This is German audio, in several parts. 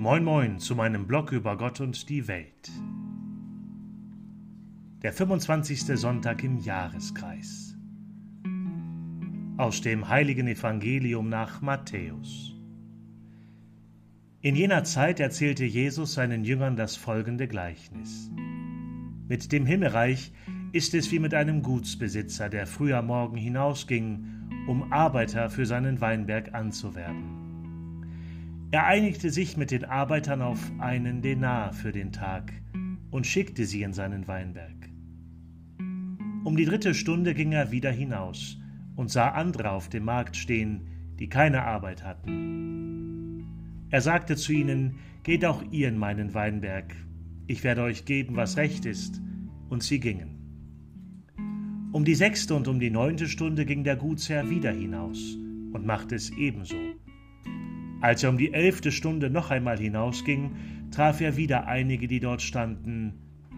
Moin Moin zu meinem Blog über Gott und die Welt. Der 25. Sonntag im Jahreskreis. Aus dem heiligen Evangelium nach Matthäus. In jener Zeit erzählte Jesus seinen Jüngern das folgende Gleichnis. Mit dem Himmelreich ist es wie mit einem Gutsbesitzer, der früh am Morgen hinausging, um Arbeiter für seinen Weinberg anzuwerben. Er einigte sich mit den Arbeitern auf einen Denar für den Tag und schickte sie in seinen Weinberg. Um die dritte Stunde ging er wieder hinaus und sah andere auf dem Markt stehen, die keine Arbeit hatten. Er sagte zu ihnen, Geht auch ihr in meinen Weinberg, ich werde euch geben, was recht ist, und sie gingen. Um die sechste und um die neunte Stunde ging der Gutsherr wieder hinaus und machte es ebenso. Als er um die elfte Stunde noch einmal hinausging, traf er wieder einige, die dort standen.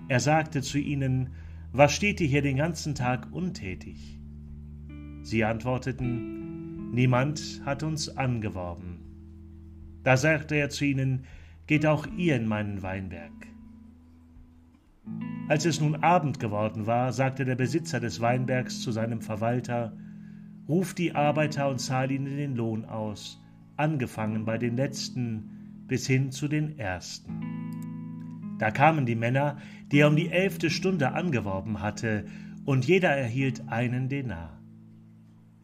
Er sagte zu ihnen, Was steht ihr hier den ganzen Tag untätig? Sie antworteten, Niemand hat uns angeworben. Da sagte er zu ihnen, Geht auch ihr in meinen Weinberg. Als es nun Abend geworden war, sagte der Besitzer des Weinbergs zu seinem Verwalter, Ruf die Arbeiter und zahl ihnen den Lohn aus, angefangen bei den letzten bis hin zu den ersten. Da kamen die Männer, die er um die elfte Stunde angeworben hatte, und jeder erhielt einen Denar.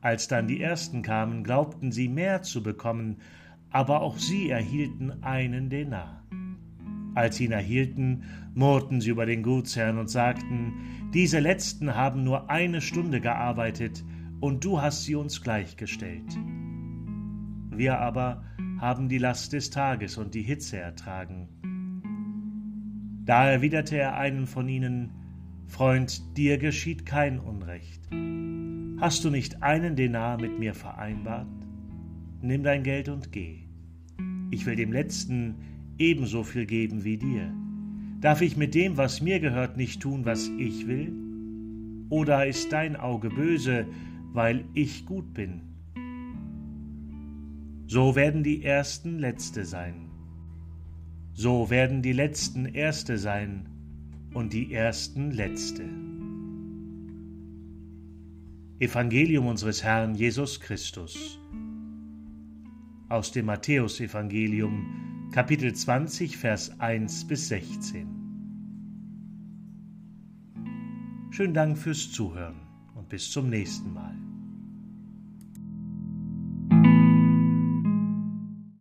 Als dann die ersten kamen, glaubten sie mehr zu bekommen, aber auch sie erhielten einen Denar. Als sie ihn erhielten, murrten sie über den Gutsherrn und sagten, diese letzten haben nur eine Stunde gearbeitet, und du hast sie uns gleichgestellt. Wir aber haben die Last des Tages und die Hitze ertragen. Da erwiderte er einem von ihnen, Freund, dir geschieht kein Unrecht. Hast du nicht einen Denar mit mir vereinbart? Nimm dein Geld und geh. Ich will dem Letzten ebenso viel geben wie dir. Darf ich mit dem, was mir gehört, nicht tun, was ich will? Oder ist dein Auge böse, weil ich gut bin? So werden die Ersten Letzte sein. So werden die Letzten Erste sein und die Ersten Letzte. Evangelium unseres Herrn Jesus Christus. Aus dem Matthäusevangelium, Kapitel 20, Vers 1 bis 16. Schönen Dank fürs Zuhören und bis zum nächsten Mal.